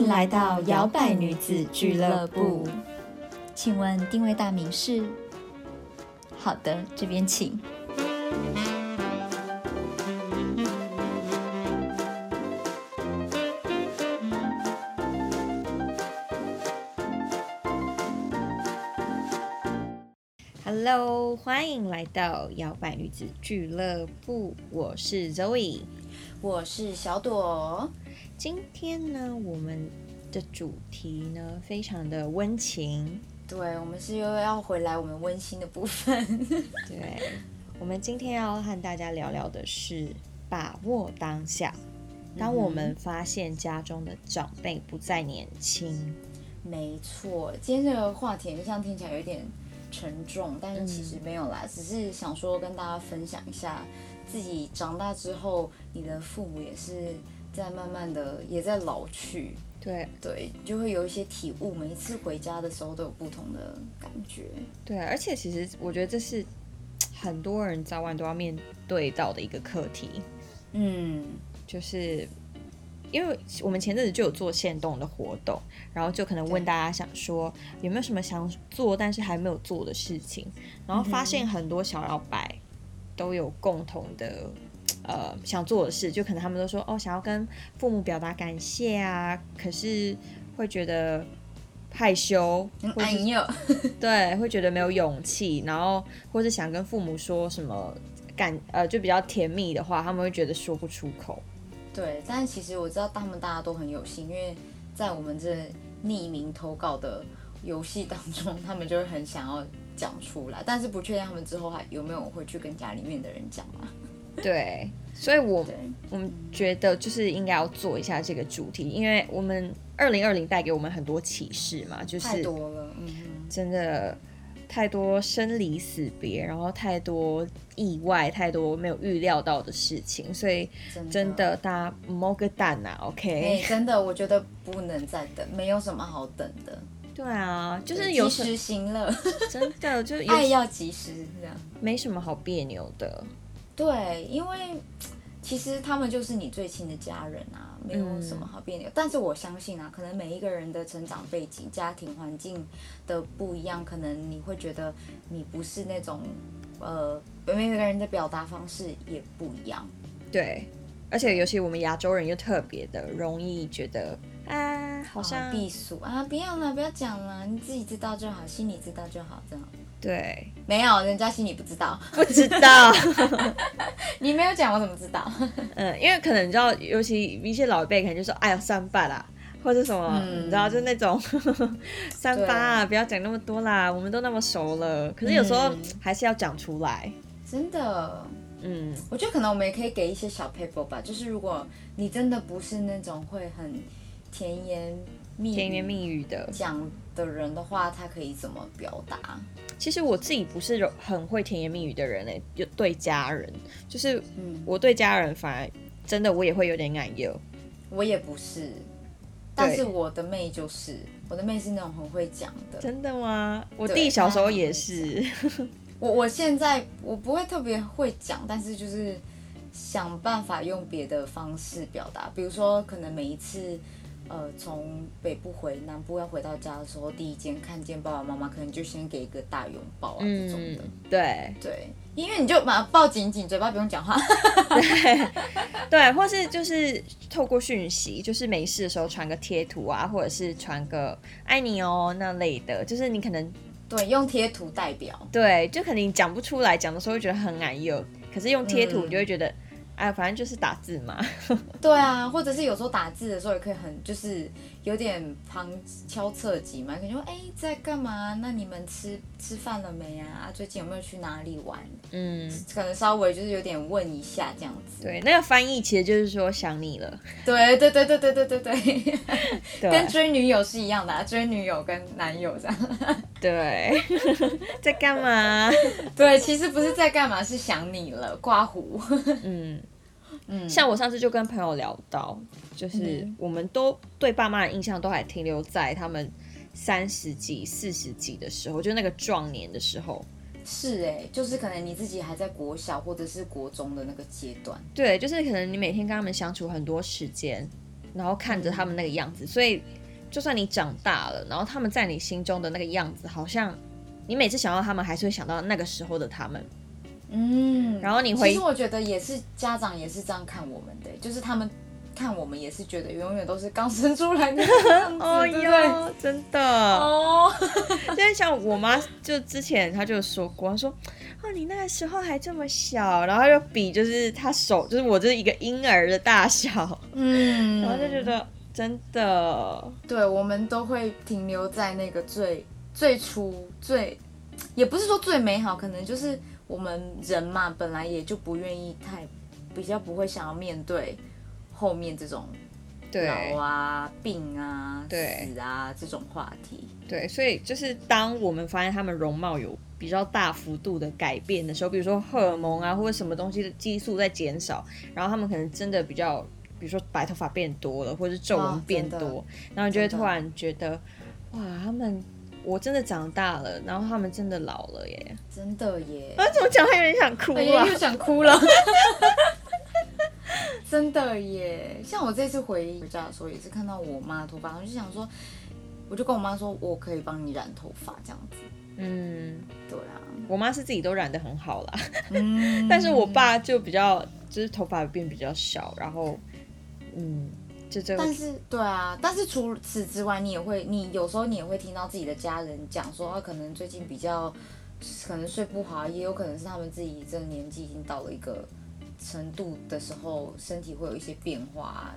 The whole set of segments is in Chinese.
迎来到摇摆女子俱乐部。请问定位大名是？好的，这边请。Hello，欢迎来到摇摆女子俱乐部，我是 Zoe，我是小朵。今天呢，我们的主题呢非常的温情，对，我们是又要回来我们温馨的部分。对，我们今天要和大家聊聊的是把握当下。当我们发现家中的长辈不再年轻，没错，今天这个话题像听起来有点沉重，但是其实没有啦，只是想说跟大家分享一下，自己长大之后，你的父母也是。在慢慢的也在老去，对对，就会有一些体悟。每一次回家的时候都有不同的感觉。对，而且其实我觉得这是很多人早晚都要面对到的一个课题。嗯，就是因为我们前阵子就有做线动的活动，然后就可能问大家想说有没有什么想做但是还没有做的事情，然后发现很多小老白都有共同的。呃，想做的事，就可能他们都说哦，想要跟父母表达感谢啊，可是会觉得害羞，哎呦，对，会觉得没有勇气，然后或者想跟父母说什么感呃，就比较甜蜜的话，他们会觉得说不出口。对，但其实我知道他们大家都很有心，因为在我们这匿名投稿的游戏当中，他们就是很想要讲出来，但是不确定他们之后还有没有会去跟家里面的人讲啊。对，所以，我我们觉得就是应该要做一下这个主题，因为我们二零二零带给我们很多启示嘛，就是太多了，嗯，真的太多生离死别，然后太多意外，太多没有预料到的事情，所以真的大家摸个蛋呐，OK？真的，我觉得不能再等，没有什么好等的。对啊，就是及时行乐，真的就是 爱要及时，这样没什么好别扭的。对，因为其实他们就是你最亲的家人啊，没有什么好别扭。但是我相信啊，可能每一个人的成长背景、家庭环境的不一样，可能你会觉得你不是那种呃，每个人的表达方式也不一样。对，而且尤其我们亚洲人又特别的容易觉得啊，好像避暑。啊，不要了，不要讲了，你自己知道就好，心里知道就好，这样。对，没有，人家心里不知道，不知道，你没有讲，我怎么知道？嗯，因为可能你知道，尤其一些老一辈可能就说，哎呀，三八啦，或者什么，你知道，就那种 三八啊，不要讲那么多啦，我们都那么熟了。可是有时候还是要讲出来，真的，嗯，我觉得可能我们也可以给一些小 paper 吧，就是如果你真的不是那种会很甜言。甜言蜜语的讲的人的话，他可以怎么表达？其实我自己不是很会甜言蜜语的人诶，就对家人，就是我对家人反而真的我也会有点感忧。我也不是，但是我的妹就是，我的妹是那种很会讲的。真的吗？我弟小时候也是。我我现在我不会特别会讲，但是就是想办法用别的方式表达，比如说可能每一次。呃，从北部回南部要回到家的时候，第一件看见爸爸妈妈，可能就先给一个大拥抱啊这种的。对对，因为你就把它抱紧紧，嘴巴不用讲话。对对，或是就是透过讯息，就是没事的时候传个贴图啊，或者是传个爱你哦那类的，就是你可能对用贴图代表。对，就可能你讲不出来，讲的时候会觉得很难用，可是用贴图你就会觉得。哎，反正就是打字嘛。对啊，或者是有时候打字的时候也可以很，就是有点旁敲侧击嘛，可能说哎在干嘛？那你们吃吃饭了没啊？最近有没有去哪里玩？嗯，可能稍微就是有点问一下这样子。对，那个翻译其实就是说想你了。对对对对对对对 对，跟追女友是一样的，追女友跟男友这样。对，在干嘛？对，其实不是在干嘛，是想你了，刮胡。嗯。像我上次就跟朋友聊到，就是我们都对爸妈的印象都还停留在他们三十几、四十几的时候，就那个壮年的时候。是哎，就是可能你自己还在国小或者是国中的那个阶段。对，就是可能你每天跟他们相处很多时间，然后看着他们那个样子，所以就算你长大了，然后他们在你心中的那个样子，好像你每次想到他们，还是会想到那个时候的他们。嗯，然后你会，其实我觉得也是家长也是这样看我们的，就是他们。看我们也是觉得永远都是刚生出来的样子，对对？真的哦。因为像我妈，就之前她就说过，她说：“哦，你那个时候还这么小。”然后就比，就是她手，就是我这一个婴儿的大小。嗯。然后就觉得真的，对我们都会停留在那个最最初最，也不是说最美好，可能就是我们人嘛，本来也就不愿意太，比较不会想要面对。后面这种老啊、病啊、死啊这种话题，对，所以就是当我们发现他们容貌有比较大幅度的改变的时候，比如说荷尔蒙啊或者什么东西的激素在减少，然后他们可能真的比较，比如说白头发变多了，或者是皱纹变多，然后你就会突然觉得，哇，他们我真的长大了，然后他们真的老了耶，真的耶，啊，怎么讲，他有点想哭啊，又想哭了。真的耶，像我这次回回家的时候，也是看到我妈头发，我就想说，我就跟我妈说，我可以帮你染头发这样子。嗯，对啊，我妈是自己都染的很好啦，嗯，但是我爸就比较，就是头发变比较小，然后，嗯，就这。但是，对啊，但是除此之外，你也会，你有时候你也会听到自己的家人讲说，他可能最近比较，可能睡不好，也有可能是他们自己这个年纪已经到了一个。程度的时候，身体会有一些变化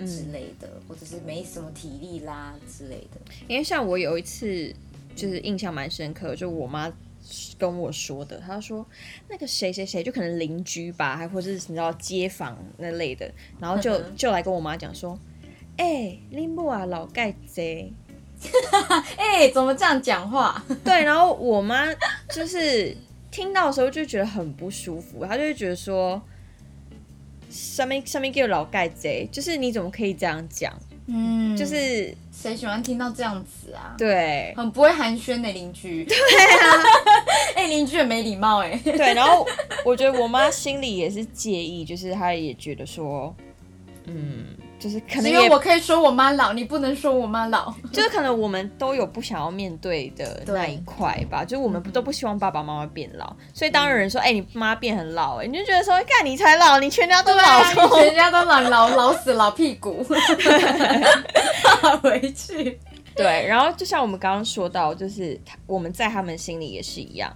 之类的，或者是没什么体力啦之类的。因为像我有一次，就是印象蛮深刻，就我妈跟我说的，他说那个谁谁谁，就可能邻居吧，还或者是你知道街坊那类的，然后就就来跟我妈讲说，哎，林木啊，老盖贼，哎，怎么这样讲话？对，然后我妈就是听到的时候就觉得很不舒服，她就会觉得说。上面上面给我老盖贼，就是你怎么可以这样讲？嗯，就是谁喜欢听到这样子啊？对，很不会寒暄的邻居。对啊，哎，邻居很没礼貌哎。对，然后我觉得我妈心里也是介意，就是她也觉得说，嗯。就是可能因为我可以说我妈老，你不能说我妈老。就是可能我们都有不想要面对的 那一块吧，就是我们不都不希望爸爸妈妈变老，所以当有人说哎你妈变很老，哎你就觉得说干你才老，你全家都老，全家都老老老死老屁股，回去。对，然后就像我们刚刚说到，就是我们在他们心里也是一样。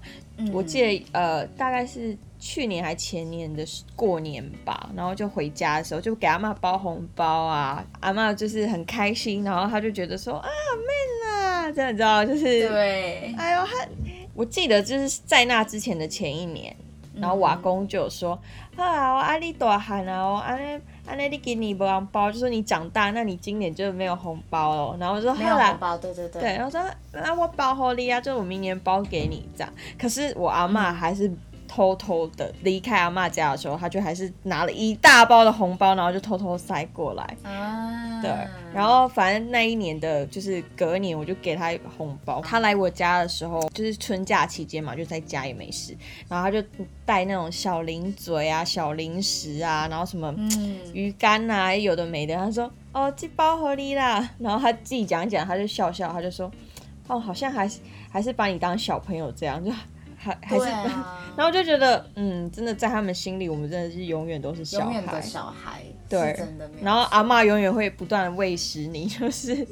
我记得呃大概是。去年还前年的过年吧，然后就回家的时候就给阿妈包红包啊，阿妈就是很开心，然后她就觉得说啊妹啦，这样你知道就是对，哎呦他，我记得就是在那之前的前一年，然后瓦工就有说啊我阿里大汉啊，我阿那阿那你给你不红包，就说你长大，那你今年就没有红包了，然后我说没有红包，对对对，对，然后说那我包好你啊，就我明年包给你这样，可是我阿妈还是。偷偷的离开阿妈家的时候，他就还是拿了一大包的红包，然后就偷偷塞过来。啊，对，然后反正那一年的就是隔年，我就给他红包。他来我家的时候，就是春假期间嘛，就在家也没事，然后他就带那种小零嘴啊、小零食啊，然后什么鱼干啊，有的没的。他说：“哦，这包合理啦。”然后他自己讲讲，他就笑笑，他就说：“哦，好像还是还是把你当小朋友这样。”就。还还是，然后就觉得，嗯，真的在他们心里，我们真的是永远都是小孩，小孩，对，真的。然后阿妈永远会不断的喂食你，就是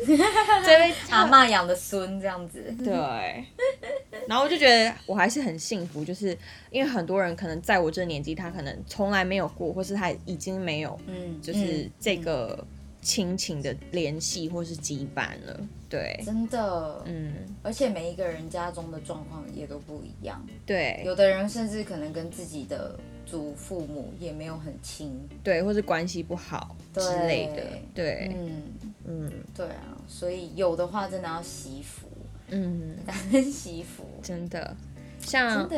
这位 阿妈养的孙这样子。对。然后我就觉得我还是很幸福，就是因为很多人可能在我这年纪，他可能从来没有过，或是他已经没有，嗯，就是这个。亲情的联系或是羁绊了，对，真的，嗯，而且每一个人家中的状况也都不一样，对，有的人甚至可能跟自己的祖父母也没有很亲，对，或是关系不好之类的，对，嗯。嗯，对啊，所以有的话真的要惜福，嗯，感恩惜福，真的，像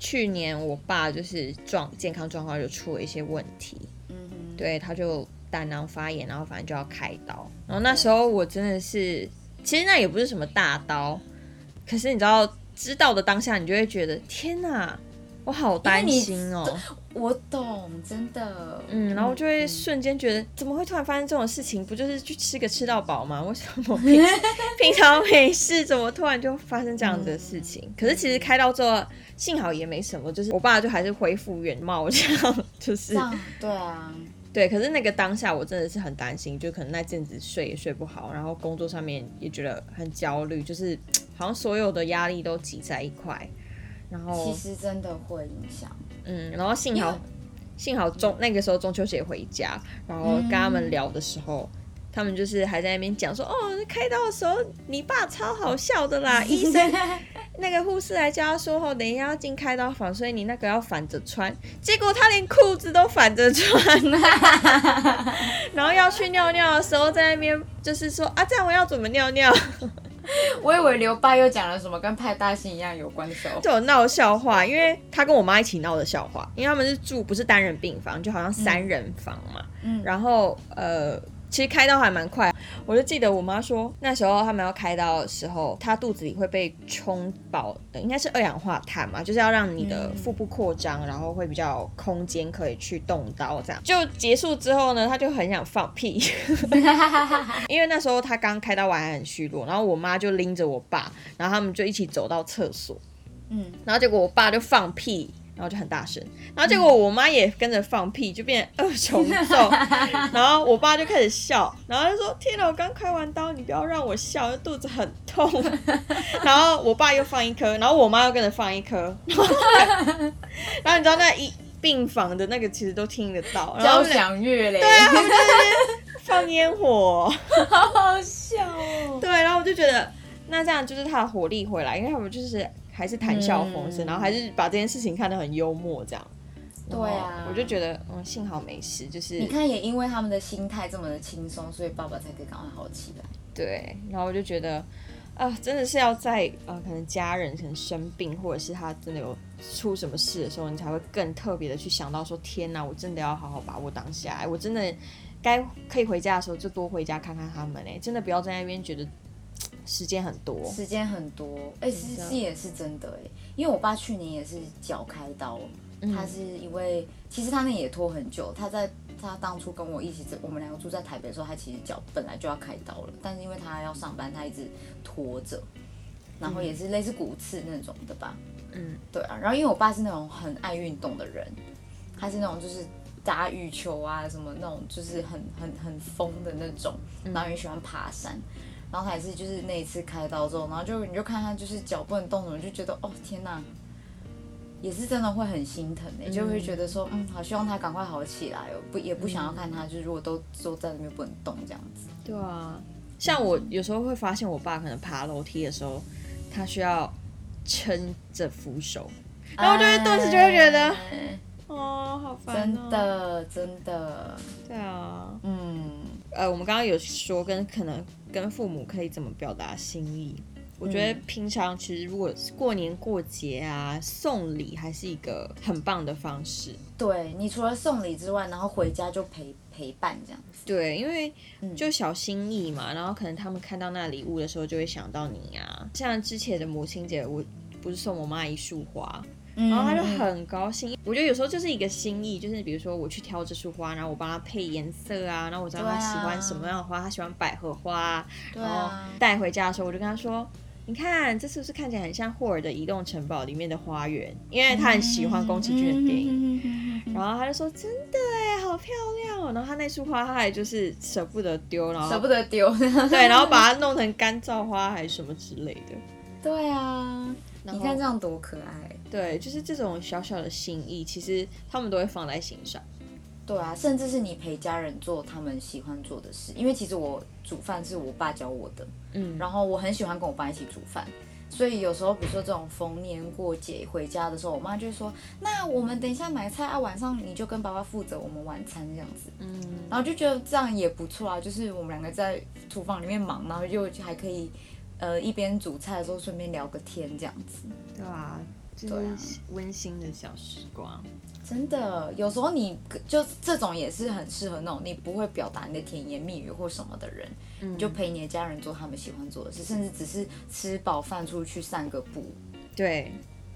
去年我爸就是状健康状况就出了一些问题，嗯哼，对，他就。胆囊发炎，然后反正就要开刀。然后那时候我真的是，其实那也不是什么大刀，可是你知道，知道的当下你就会觉得天哪，我好担心哦。我懂，真的。嗯，然后就会瞬间觉得，怎么会突然发生这种事情？不就是去吃个吃到饱吗？为什么平 平常没事，怎么突然就发生这样子的事情？可是其实开刀之后，幸好也没什么，就是我爸就还是恢复原貌，这样 就是。对啊。对，可是那个当下我真的是很担心，就可能那阵子睡也睡不好，然后工作上面也觉得很焦虑，就是 好像所有的压力都挤在一块。然后其实真的会影响。嗯，然后幸好幸好中那个时候中秋节回家，然后跟他们聊的时候，他们就是还在那边讲说，哦，开刀的时候你爸超好笑的啦，医生 那个护士来叫他说，哦，等一下要进开刀房，所以你那个要反着穿，结果他连裤子都反着穿，然后要去尿尿的时候在那边就是说，啊，这样我要怎么尿尿？我以为刘爸又讲了什么跟派大星一样有关的笑话，就闹笑话，因为他跟我妈一起闹的笑话，因为他们是住不是单人病房，就好像三人房嘛，嗯，然后呃。其实开刀还蛮快，我就记得我妈说那时候他们要开刀的时候，她肚子里会被充饱，应该是二氧化碳嘛，就是要让你的腹部扩张，然后会比较空间可以去动刀这样。就结束之后呢，她就很想放屁，因为那时候她刚开刀完还很虚弱，然后我妈就拎着我爸，然后他们就一起走到厕所，嗯，然后结果我爸就放屁。然后就很大声，然后结果我妈也跟着放屁，就变二重奏。然后我爸就开始笑，然后就说：“天哪，我刚开完刀，你不要让我笑，肚子很痛。”然后我爸又放一颗，然后我妈又跟着放一颗。然后 你知道那一病房的那个其实都听得到，交响乐嘞，对啊，他们在那边放烟火，好好笑哦。对，然后我就觉得那这样就是他的活力回来，因为他们就是。还是谈笑风生，然后还是把这件事情看得很幽默，这样。对啊，我就觉得，嗯，幸好没事。就是你看，也因为他们的心态这么的轻松，所以爸爸才可以赶快好起来。对，然后我就觉得，啊，真的是要在呃，可能家人可能生病，或者是他真的有出什么事的时候，你才会更特别的去想到说，天哪，我真的要好好把握当下，我真的该可以回家的时候就多回家看看他们，哎，真的不要在那边觉得。时间很多，时间很多，哎，其实也是真的哎，因为我爸去年也是脚开刀，他是因为其实他那也拖很久，他在他当初跟我一起，我们两个住在台北的时候，他其实脚本来就要开刀了，但是因为他要上班，他一直拖着，然后也是类似骨刺那种的吧，嗯，对啊，然后因为我爸是那种很爱运动的人，他是那种就是打羽球啊什么那种，就是很很很疯的那种，然后也喜欢爬山。然后还是就是那一次开刀之后，然后就你就看他就是脚不能动什么，就觉得哦天哪，也是真的会很心疼哎，就会觉得说嗯，好希望他赶快好起来哦，不也不想要看他就是如果都坐在那边不能动这样子。对啊，像我有时候会发现我爸可能爬楼梯的时候，他需要撑着扶手，然后就会顿时就会觉得哦好烦真的真的。对啊，嗯。呃，我们刚刚有说跟可能跟父母可以怎么表达心意，我觉得平常其实如果过年过节啊，送礼还是一个很棒的方式。对你除了送礼之外，然后回家就陪陪伴这样子。对，因为就小心意嘛，然后可能他们看到那礼物的时候就会想到你啊。像之前的母亲节，我不是送我妈一束花。然后他就很高兴，我觉得有时候就是一个心意，就是比如说我去挑这束花，然后我帮他配颜色啊，然后我知道他喜欢什么样的花，他喜欢百合花，然后带回家的时候，我就跟他说：“你看，这是不是看起来很像霍尔的移动城堡里面的花园？因为他很喜欢宫崎骏的电影。”然后他就说：“真的哎，好漂亮哦！”然后他那束花，他还就是舍不得丢，然后舍不得丢，对，然后把它弄成干燥花还是什么之类的。对啊，你看这样多可爱。对，就是这种小小的心意，其实他们都会放在心上。对啊，甚至是你陪家人做他们喜欢做的事，因为其实我煮饭是我爸教我的，嗯，然后我很喜欢跟我爸一起煮饭，所以有时候比如说这种逢年过节回家的时候，我妈就会说：“那我们等一下买菜啊，晚上你就跟爸爸负责我们晚餐这样子。”嗯，然后就觉得这样也不错啊，就是我们两个在厨房里面忙，然后又还可以呃一边煮菜的时候顺便聊个天这样子，对啊。就是温馨的小时光，真的，有时候你就这种也是很适合那种你不会表达你的甜言蜜语或什么的人，你就陪你的家人做他们喜欢做的事，甚至只是吃饱饭出去散个步。对，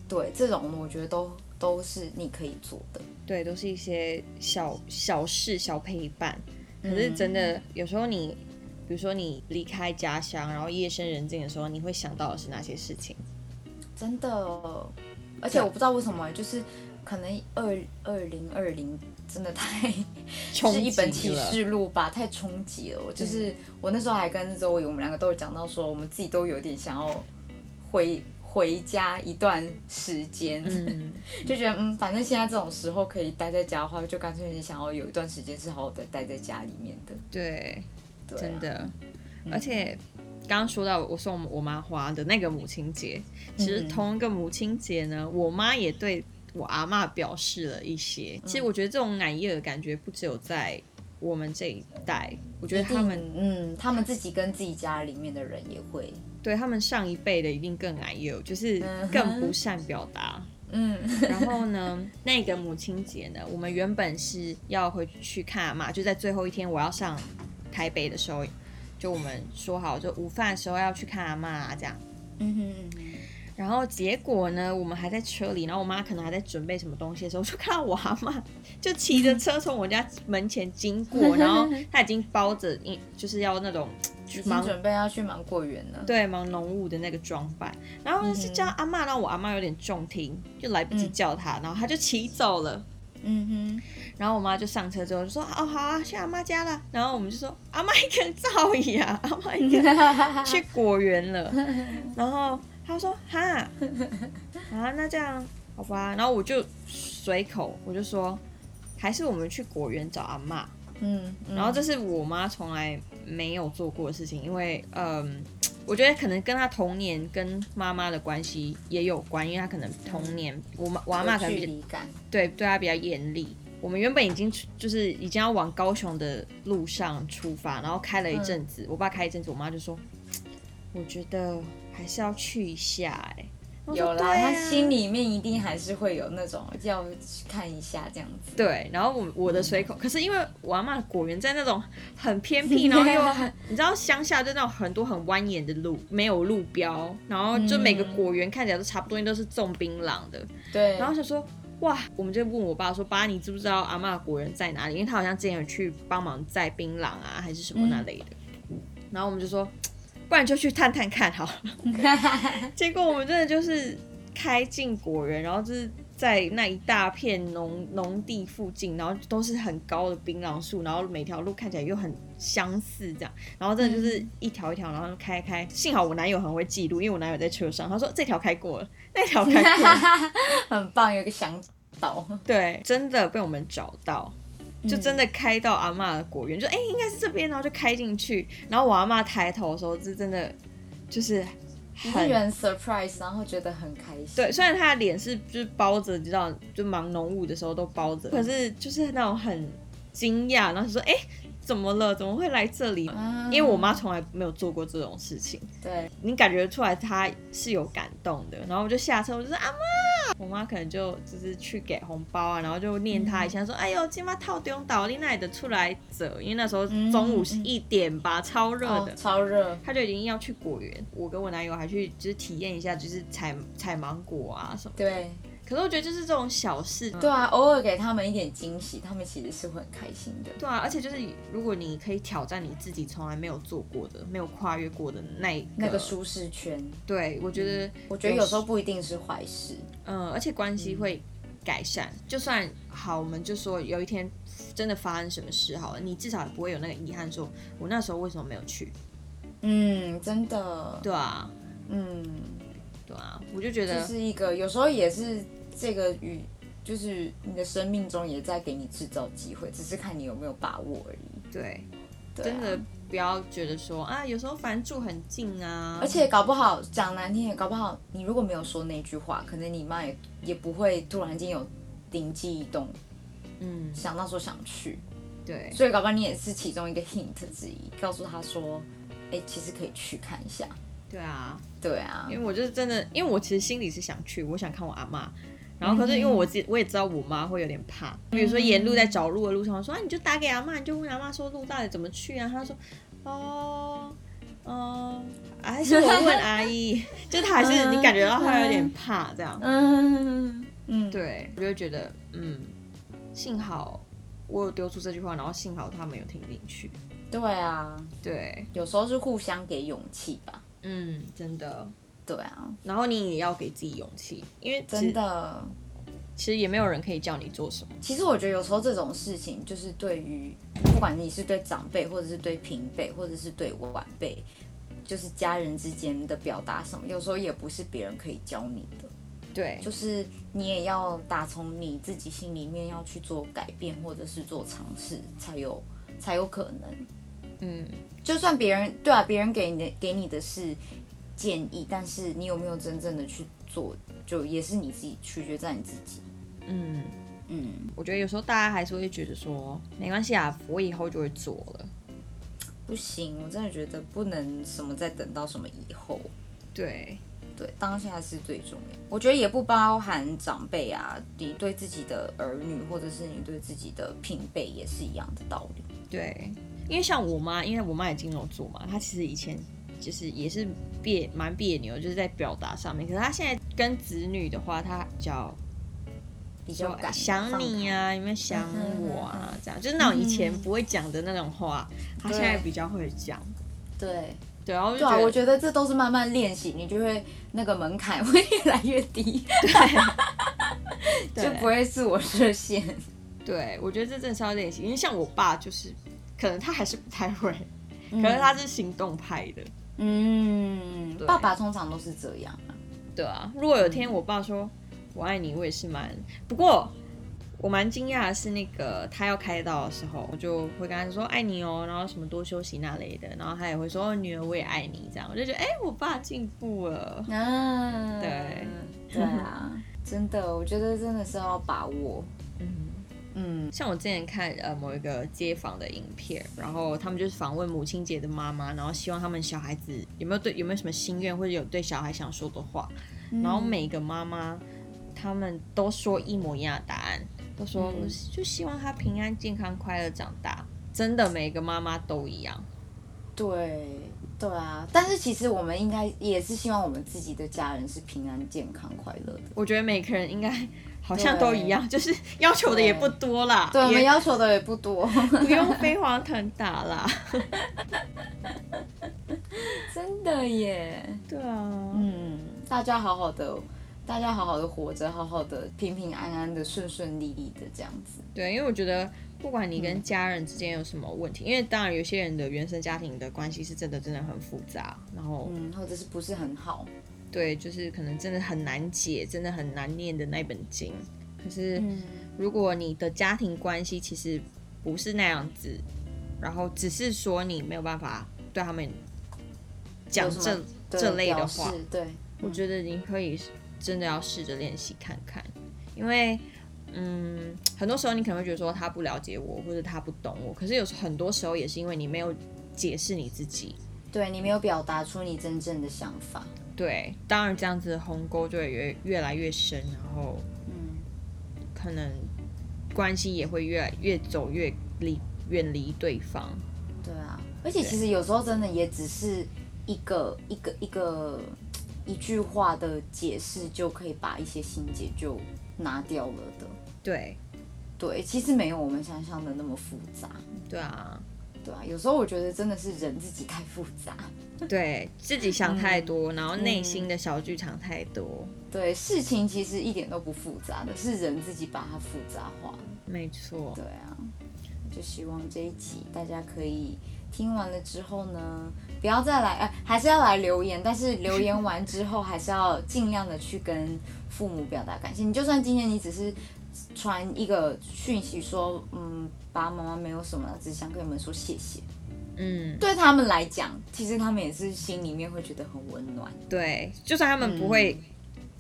对，这种我觉得都都是你可以做的。对，都是一些小小事、小陪伴。可是真的，有时候你，比如说你离开家乡，然后夜深人静的时候，你会想到的是哪些事情？真的，而且我不知道为什么，就是可能二二零二零真的太是一本启示录吧，太冲击了。我就是我那时候还跟周伟，我们两个都有讲到说，我们自己都有点想要回。回家一段时间，就觉得嗯，反正现在这种时候可以待在家的话，就干脆你想要有一段时间是好好的待在家里面的。对，真的。而且刚刚说到我送我妈花的那个母亲节，其实同一个母亲节呢，我妈也对我阿妈表示了一些。其实我觉得这种奶业的感觉不只有在我们这一代，我觉得他们嗯，他们自己跟自己家里面的人也会。对他们上一辈的一定更矮幼，就是更不善表达。嗯，然后呢，那个母亲节呢，我们原本是要回去看阿妈，就在最后一天我要上台北的时候，就我们说好，就午饭的时候要去看阿妈这样。嗯哼。然后结果呢，我们还在车里，然后我妈可能还在准备什么东西的时候，就看到我阿妈就骑着车从我家门前经过，然后她已经包着，就是要那种。忙准备要去忙果园了，对，忙农务的那个装扮，然后是叫阿妈，然后我阿妈有点重听，就来不及叫他，然后她就骑走了，嗯哼，然后我妈就上车之后就说，哦好啊，去阿妈家了，然后我们就说，阿妈一个人造诣啊，阿妈一个人去果园了，然后他说，哈，啊那这样好吧，然后我就随口我就说，还是我们去果园找阿妈。嗯，然后这是我妈从来没有做过的事情，因为嗯，我觉得可能跟他童年跟妈妈的关系也有关，因为他可能童年我妈我妈可能比较对对他比较严厉。我们原本已经就是已经要往高雄的路上出发，然后开了一阵子，我爸开一阵子，我妈就说，我觉得还是要去一下，哎。有啦，他心里面一定还是会有那种要看一下这样子。对，然后我我的随口，可是因为我阿妈的果园在那种很偏僻，然后又很你知道乡下就那种很多很蜿蜒的路，没有路标，然后就每个果园看起来都差不多，都是种槟榔的。对。然后想说，哇，我们就问我爸说，爸，你知不知道阿妈的果园在哪里？因为他好像之前有去帮忙摘槟榔啊，还是什么那类的。然后我们就说。不然就去探探看好了，结果我们真的就是开进果园，然后就是在那一大片农农地附近，然后都是很高的槟榔树，然后每条路看起来又很相似，这样，然后真的就是一条一条，然后开开。幸好我男友很会记录，因为我男友在车上，他说这条开过了，那条开过了，很棒，有一个向导。对，真的被我们找到。就真的开到阿妈的果园，就哎应该是这边，然后就开进去，然后我阿妈抬头的时候，是真的就是很 surprise，然后觉得很开心。对，虽然她的脸是就是包着，知道就忙农务的时候都包着，可是就是那种很惊讶，然后说哎怎么了？怎么会来这里？因为我妈从来没有做过这种事情。对，你感觉出来她是有感动的，然后我就下车，我就说阿妈。我妈可能就就是去给红包啊，然后就念他一下，说：“哎呦，今妈套丢倒，你奶的出来折。”因为那时候中午是一点吧，超热的，超热，她就已经要去果园。我跟我男友还去就是体验一下，就是采采芒果啊什么。对。可是我觉得就是这种小事，对啊，偶尔给他们一点惊喜，他们其实是会很开心的。对啊，而且就是如果你可以挑战你自己从来没有做过的、没有跨越过的那那个舒适圈，对我觉得，我觉得有时候不一定是坏事。嗯，而且关系会改善。就算好，我们就说有一天真的发生什么事好了，你至少也不会有那个遗憾，说我那时候为什么没有去？嗯，真的。对啊，嗯，对啊，我就觉得是一个有时候也是。这个与就是你的生命中也在给你制造机会，只是看你有没有把握而已。对，真的不要觉得说啊，有时候反正住很近啊，而且搞不好讲难听点，搞不好你如果没有说那句话，可能你妈也也不会突然间有灵机一动，嗯，想到说想去。对，所以搞不好你也是其中一个 hint 之一，告诉他说，哎，其实可以去看一下。对啊，对啊，因为我就是真的，因为我其实心里是想去，我想看我阿妈。然后可是因为我自己我也知道我妈会有点怕，比如说沿路在找路的路上，我说啊你就打给阿妈，你就问阿妈说路到底怎么去啊？她说哦哦，还是我问阿姨，就她还是你感觉到她有点怕这样。嗯，嗯，对，我就觉得，嗯，幸好我有丢出这句话，然后幸好他没有听进去。对啊，对，有时候是互相给勇气吧。嗯，真的。对啊，然后你也要给自己勇气，因为真的，其实也没有人可以叫你做什么。其实我觉得有时候这种事情，就是对于不管你是对长辈，或者是对平辈，或者是对晚辈，就是家人之间的表达什么，有时候也不是别人可以教你的。对，就是你也要打从你自己心里面要去做改变，或者是做尝试，才有才有可能。嗯，就算别人对啊，别人给你的给你的是。建议，但是你有没有真正的去做，就也是你自己取决在你自己。嗯嗯，我觉得有时候大家还是会觉得说，没关系啊，我以后就会做了。不行，我真的觉得不能什么再等到什么以后。对对，当下是最重要。我觉得也不包含长辈啊，你对自己的儿女，或者是你对自己的平辈也是一样的道理。对，因为像我妈，因为我妈也金牛座嘛，她其实以前。就是也是别蛮别扭，就是在表达上面。可是他现在跟子女的话，他比较比较想你啊，有没有想我啊？这样就是那种以前不会讲的那种话，他现在比较会讲。对对，然后对啊，我觉得这都是慢慢练习，你就会那个门槛会越来越低，对 就不会自我设限。对，我觉得这真的是要练习，因为像我爸就是，可能他还是不太会，可是他是行动派的。嗯，爸爸通常都是这样啊。对啊，如果有天我爸说我爱你，我也是蛮……不过我蛮惊讶的是，那个他要开刀的时候，我就会跟他说爱你哦，然后什么多休息那类的，然后他也会说女儿我也爱你这样，我就觉得哎，我爸进步了。啊，对对啊，真的，我觉得真的是要把握。嗯，像我之前看呃某一个街访的影片，然后他们就是访问母亲节的妈妈，然后希望他们小孩子有没有对有没有什么心愿或者有对小孩想说的话，然后每个妈妈他们都说一模一样的答案，都说就希望他平安健康快乐长大，真的每个妈妈都一样。对对啊，但是其实我们应该也是希望我们自己的家人是平安健康快乐的。我觉得每个人应该。好像都一样，就是要求的也不多啦。对，我们要求的也不多，不用飞黄腾达啦。真的耶。对啊。嗯，大家好好的，大家好好的活着，好好的平平安安的，顺顺利利的这样子。对，因为我觉得，不管你跟家人之间有什么问题，因为当然有些人的原生家庭的关系是真的真的很复杂，然后嗯，或者是不是很好。对，就是可能真的很难解，真的很难念的那本经。可是，如果你的家庭关系其实不是那样子，然后只是说你没有办法对他们讲这这类的话，对，我觉得你可以真的要试着练习看看，因为，嗯，很多时候你可能会觉得说他不了解我，或者他不懂我，可是有很多时候也是因为你没有解释你自己，对你没有表达出你真正的想法。对，当然这样子鸿沟就会越越来越深，然后，嗯，可能关系也会越来越走越离远离对方。对啊，而且其实有时候真的也只是一个一个一个一句话的解释，就可以把一些心结就拿掉了的。对，对，其实没有我们想象的那么复杂。对啊。对啊，有时候我觉得真的是人自己太复杂，对自己想太多，然后内心的小剧场太多。对，事情其实一点都不复杂的，是人自己把它复杂化。没错。对啊，就希望这一集大家可以听完了之后呢，不要再来，哎，还是要来留言，但是留言完之后还是要尽量的去跟父母表达感谢。你就算今天你只是。传一个讯息说，嗯，爸爸妈妈没有什么，只想跟你们说谢谢。嗯，对他们来讲，其实他们也是心里面会觉得很温暖。对，就算他们不会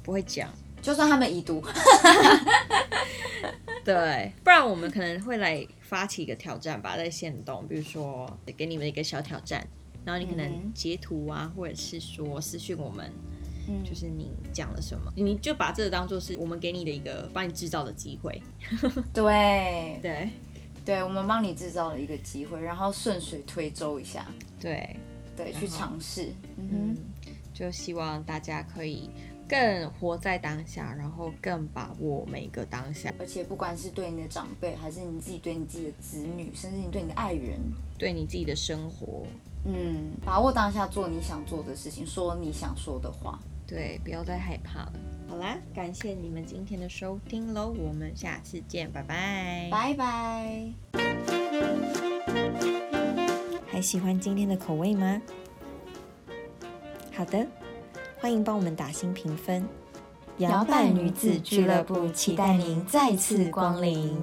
不会讲，就算他们已读，对，不然我们可能会来发起一个挑战吧，在线动，比如说给你们一个小挑战，然后你可能截图啊，或者是说私讯我们。就是你讲了什么，你就把这个当做是我们给你的一个帮你制造的机会。对对对，我们帮你制造了一个机会，然后顺水推舟一下。对对，去尝试。嗯就希望大家可以更活在当下，然后更把握每个当下。而且不管是对你的长辈，还是你自己对你自己的子女，甚至你对你的爱人，对你自己的生活，嗯，把握当下，做你想做的事情，说你想说的话。对，不要再害怕了。好啦，感谢你们今天的收听喽，我们下次见，拜拜，拜拜。还喜欢今天的口味吗？好的。欢迎帮我们打新评分，摇摆女子俱乐部期待您再次光临。